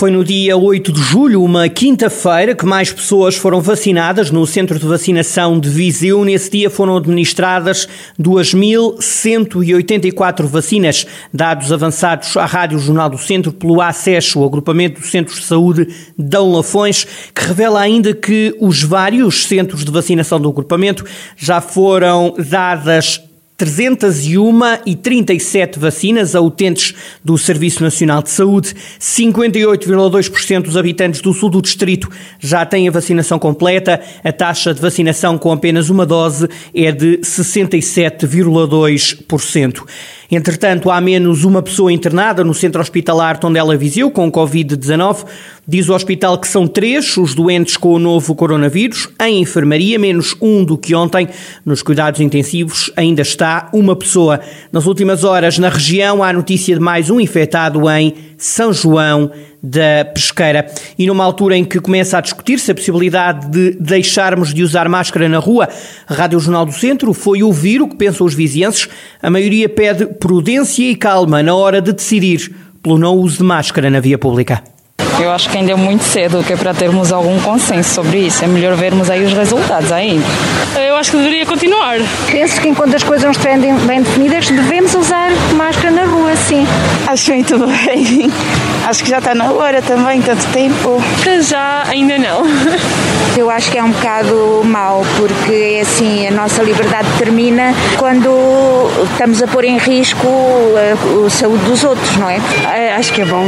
Foi no dia 8 de julho, uma quinta-feira, que mais pessoas foram vacinadas no centro de vacinação de Viseu. Nesse dia foram administradas 2.184 vacinas, dados avançados à Rádio Jornal do Centro pelo ACES, o agrupamento dos centros de saúde Dão Lafões, que revela ainda que os vários centros de vacinação do agrupamento já foram dadas 301 e 37 vacinas a utentes do Serviço Nacional de Saúde. 58,2% dos habitantes do sul do distrito já têm a vacinação completa. A taxa de vacinação com apenas uma dose é de 67,2%. Entretanto, há menos uma pessoa internada no centro hospitalar Tondela Viseu com Covid-19. Diz o hospital que são três os doentes com o novo coronavírus. Em enfermaria, menos um do que ontem. Nos cuidados intensivos ainda está uma pessoa. Nas últimas horas, na região, há notícia de mais um infectado em São João da pesqueira. E numa altura em que começa a discutir-se a possibilidade de deixarmos de usar máscara na rua, a Rádio Jornal do Centro foi ouvir o que pensam os vizienses. A maioria pede prudência e calma na hora de decidir pelo não uso de máscara na via pública. Eu acho que ainda é muito cedo que é para termos algum consenso sobre isso. É melhor vermos aí os resultados ainda. Eu acho que deveria continuar. Penso que enquanto as coisas não estiverem bem definidas, devemos usar máscara na rua, sim. Acho muito bem. Acho que já está na hora também, tanto tempo. Para já, ainda não. Eu acho que é um bocado mau, porque assim a nossa liberdade termina quando estamos a pôr em risco a, a saúde dos outros, não é? é acho que é bom.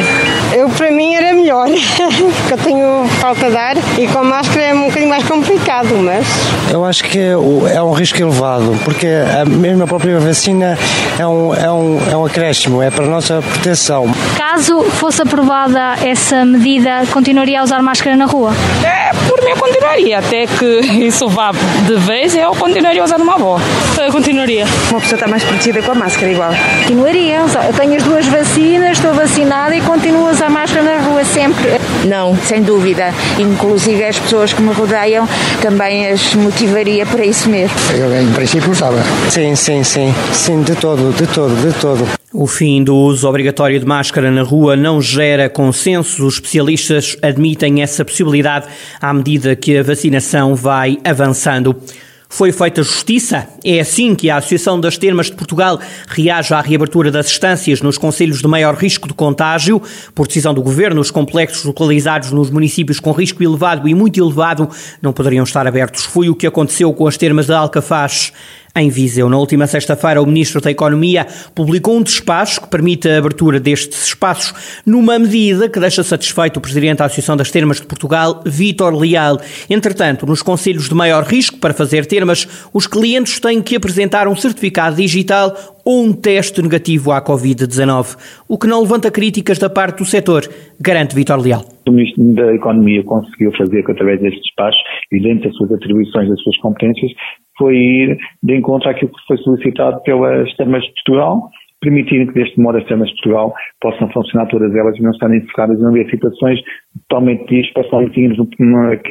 Eu, para mim, era melhor, porque eu tenho falta de ar e com máscara é um bocadinho mais complicado, mas. Eu acho que é um risco elevado, porque a mesma própria vacina é um, é um, é um acréscimo, é para a nossa proteção. Caso fosse aprovada essa medida, continuaria a usar máscara na rua? É, por mim eu continuaria, até que isso vá de vez, eu continuaria a usar uma boa. Eu continuaria. Uma pessoa está mais protegida com a máscara igual. Continuaria. Eu tenho as duas vacinas, estou vacinada e continuo a usar máscara na rua sempre. Não, sem dúvida. Inclusive as pessoas que me rodeiam também as motivaria para isso mesmo. Eu, em princípio, usava. Sim, sim, sim. Sim, de todo, de todo, de todo. O fim do uso obrigatório de máscara na rua não gera consenso. Os especialistas admitem essa possibilidade à medida que a vacinação vai avançando. Foi feita justiça? É assim que a Associação das Termas de Portugal reage à reabertura das estâncias nos conselhos de maior risco de contágio. Por decisão do Governo, os complexos localizados nos municípios com risco elevado e muito elevado não poderiam estar abertos. Foi o que aconteceu com as termas de Alcafaz em Viseu. Na última sexta-feira, o Ministro da Economia publicou um despacho que permite a abertura destes espaços, numa medida que deixa satisfeito o Presidente da Associação das Termas de Portugal, Vítor Leal. Entretanto, nos conselhos de maior risco para fazer termas, os clientes têm que apresentar um certificado digital ou um teste negativo à Covid-19, o que não levanta críticas da parte do setor, garante Vítor Leal. O Ministro da Economia conseguiu fazer através deste despacho e dentro das suas atribuições, das suas competências, foi ir de encontro àquilo que foi solicitado pelas termas de Portugal, permitindo que deste modo as termas de Portugal possam funcionar todas elas e não estarem focadas em haver situações totalmente dispares, tínhamos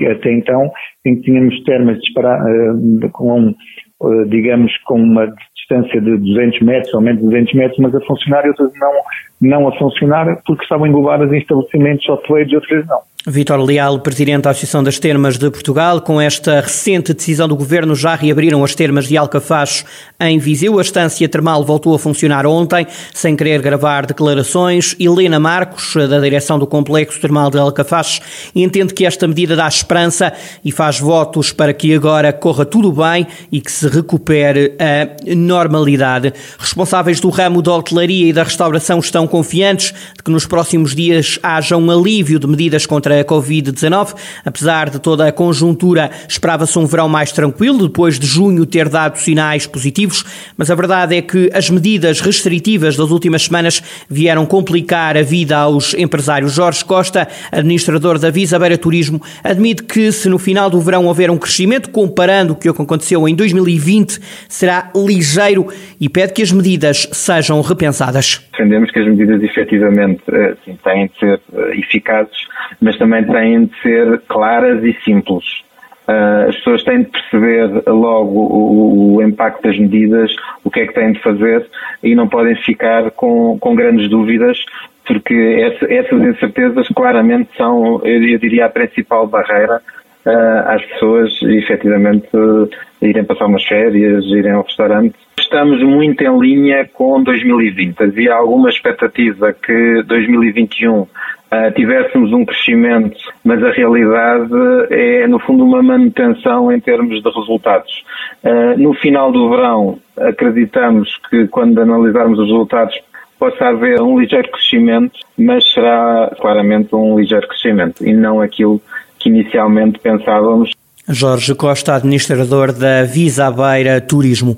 até então, em que tínhamos termas uh, com, uh, digamos, com uma distância de 200 metros ou menos de 200 metros, mas a funcionar e outras não, não a funcionar porque estavam englobadas em estabelecimentos hoteleiros e outras não. Vítor Leal, presidente da Associação das Termas de Portugal, com esta recente decisão do governo já reabriram as termas de Alcafaz em Viseu. A estância termal voltou a funcionar ontem, sem querer gravar declarações. Helena Marcos, da direção do Complexo Termal de Alcafaz, entende que esta medida dá esperança e faz votos para que agora corra tudo bem e que se recupere a normalidade. Responsáveis do ramo da hotelaria e da restauração estão confiantes de que nos próximos dias haja um alívio de medidas contra a Covid-19. Apesar de toda a conjuntura, esperava-se um verão mais tranquilo, depois de junho ter dado sinais positivos, mas a verdade é que as medidas restritivas das últimas semanas vieram complicar a vida aos empresários. Jorge Costa, administrador da Visa Beira Turismo, admite que se no final do verão houver um crescimento comparando o que aconteceu em 2020, será ligeiro e pede que as medidas sejam repensadas. Defendemos que as medidas efetivamente assim, têm de ser eh, eficazes, mas também têm de ser claras e simples. Uh, as pessoas têm de perceber logo o, o, impacto das medidas, o que é que têm de fazer e não podem ficar com, com grandes dúvidas, porque essa, essas incertezas claramente são, eu diria, a principal barreira uh, às pessoas efetivamente uh, irem passar umas férias, irem ao restaurante. Estamos muito em linha com 2020. Havia alguma expectativa que 2021 Uh, tivéssemos um crescimento, mas a realidade é, no fundo, uma manutenção em termos de resultados. Uh, no final do verão, acreditamos que, quando analisarmos os resultados, possa haver um ligeiro crescimento, mas será claramente um ligeiro crescimento e não aquilo que inicialmente pensávamos. Jorge Costa, administrador da Visa Beira Turismo.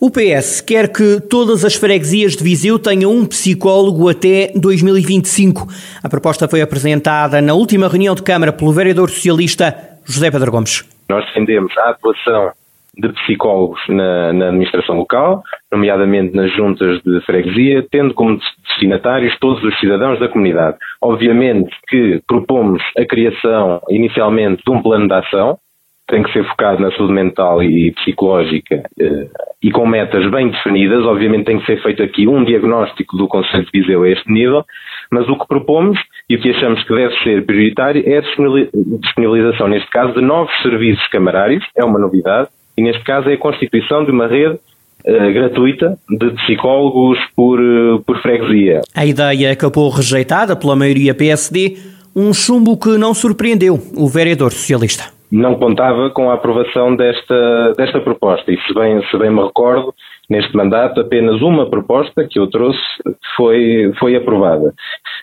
O PS quer que todas as freguesias de Viseu tenham um psicólogo até 2025. A proposta foi apresentada na última reunião de Câmara pelo vereador socialista José Pedro Gomes. Nós defendemos a atuação de psicólogos na, na, administração local, nomeadamente nas juntas de freguesia, tendo como destinatários todos os cidadãos da comunidade. Obviamente que propomos a criação inicialmente de um plano de ação, tem que ser focado na saúde mental e psicológica eh, e com metas bem definidas. Obviamente tem que ser feito aqui um diagnóstico do Conselho de Viseu a este nível, mas o que propomos e o que achamos que deve ser prioritário é a disponibilização, neste caso, de novos serviços camarários, é uma novidade, e neste caso é a constituição de uma rede Uh, gratuita de psicólogos por, uh, por freguesia. A ideia acabou rejeitada pela maioria PSD, um chumbo que não surpreendeu o vereador socialista não contava com a aprovação desta, desta proposta. E se bem, se bem me recordo, neste mandato apenas uma proposta que eu trouxe foi, foi aprovada.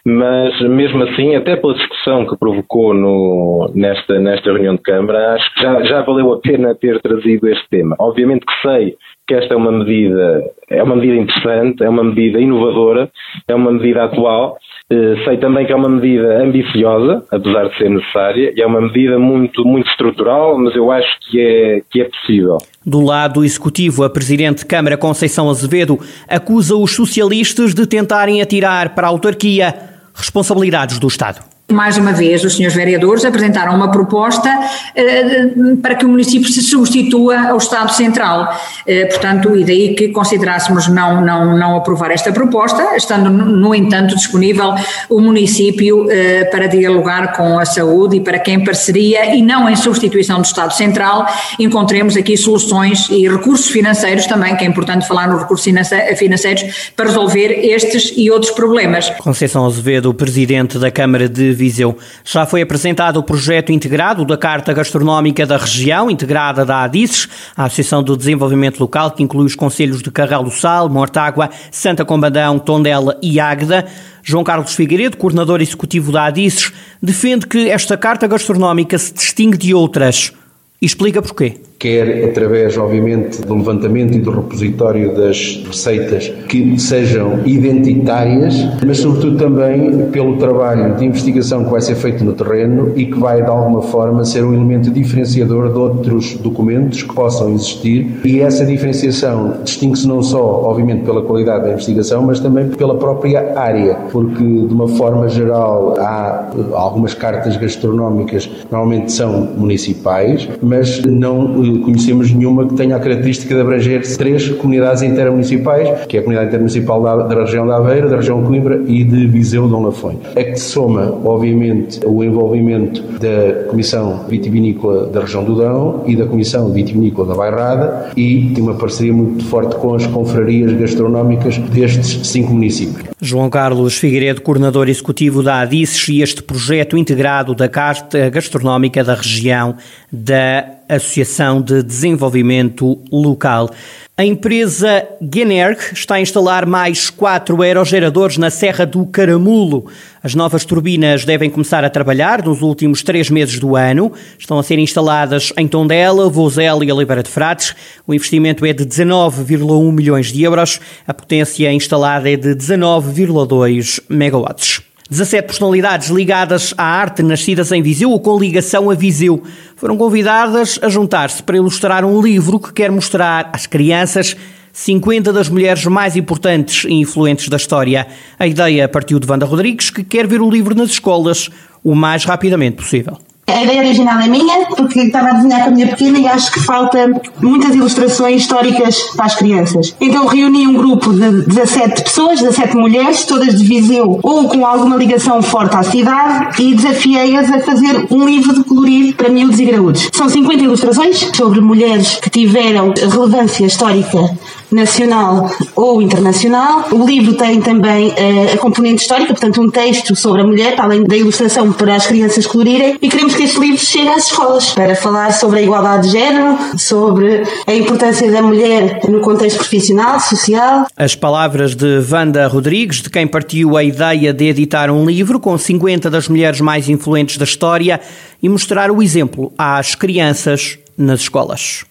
Mas mesmo assim, até pela discussão que provocou no, nesta, nesta reunião de Câmara, acho que já, já valeu a pena ter trazido este tema. Obviamente que sei que esta é uma medida, é uma medida interessante, é uma medida inovadora, é uma medida atual, eh, sei também que é uma medida ambiciosa, apesar de ser necessária, e é uma medida muito, muito estrutural, mas eu acho que é, que é possível. Do lado executivo, a Presidente de Câmara Conceição Azevedo acusa os socialistas de tentarem atirar para a autarquia responsabilidades do Estado. Mais uma vez, os senhores vereadores apresentaram uma proposta eh, para que o município se substitua ao Estado Central. Eh, portanto, e daí que considerássemos não, não, não aprovar esta proposta, estando, no entanto, disponível o município eh, para dialogar com a saúde e para que, em parceria e não em substituição do Estado Central, encontremos aqui soluções e recursos financeiros também, que é importante falar nos recursos financeiros, para resolver estes e outros problemas. Conceição Azevedo, presidente da Câmara de Viseu. Já foi apresentado o projeto integrado da Carta Gastronómica da Região, integrada da ADICES, a Associação do Desenvolvimento Local, que inclui os conselhos de Carral do Sal, Mortágua, Santa Combadão, Tondela e Águeda. João Carlos Figueiredo, coordenador executivo da ADICES, defende que esta Carta Gastronómica se distingue de outras. E explica porquê quer através, obviamente, do levantamento e do repositório das receitas que sejam identitárias, mas sobretudo também pelo trabalho de investigação que vai ser feito no terreno e que vai, de alguma forma, ser um elemento diferenciador de outros documentos que possam existir. E essa diferenciação distingue-se não só, obviamente, pela qualidade da investigação, mas também pela própria área, porque, de uma forma geral, há algumas cartas gastronómicas, normalmente são municipais, mas não conhecemos nenhuma que tenha a característica de abranger três comunidades intermunicipais, que é a comunidade intermunicipal da, da região da Aveira, da região Coimbra e de Viseu Dom Lafões. É que soma, obviamente, o envolvimento da Comissão Vitivinícola da região do Dão e da Comissão Vitivinícola da Bairrada e tem uma parceria muito forte com as confrarias gastronómicas destes cinco municípios. João Carlos Figueiredo, coordenador executivo da ADICES e este projeto integrado da Carta Gastronómica da região da Associação de Desenvolvimento Local. A empresa Generg está a instalar mais quatro aerogeradores na Serra do Caramulo. As novas turbinas devem começar a trabalhar nos últimos três meses do ano. Estão a ser instaladas em Tondela, Vozela e Oliveira de Frades. O investimento é de 19,1 milhões de euros. A potência instalada é de 19,2 megawatts. 17 personalidades ligadas à arte nascidas em Viseu ou com ligação a Viseu foram convidadas a juntar-se para ilustrar um livro que quer mostrar às crianças 50 das mulheres mais importantes e influentes da história. A ideia partiu de Wanda Rodrigues, que quer ver o livro nas escolas o mais rapidamente possível. A ideia original é minha, porque estava a desenhar com a minha pequena e acho que falta muitas ilustrações históricas para as crianças. Então reuni um grupo de 17 pessoas, 17 mulheres, todas de Viseu ou com alguma ligação forte à cidade e desafiei-as a fazer um livro de colorir para miúdos e graúdos. São 50 ilustrações sobre mulheres que tiveram relevância histórica nacional ou internacional. O livro tem também uh, a componente histórica, portanto, um texto sobre a mulher, além da ilustração para as crianças colorirem. E queremos que este livro chegue às escolas para falar sobre a igualdade de género, sobre a importância da mulher no contexto profissional, social. As palavras de Wanda Rodrigues, de quem partiu a ideia de editar um livro com 50 das mulheres mais influentes da história e mostrar o exemplo às crianças nas escolas.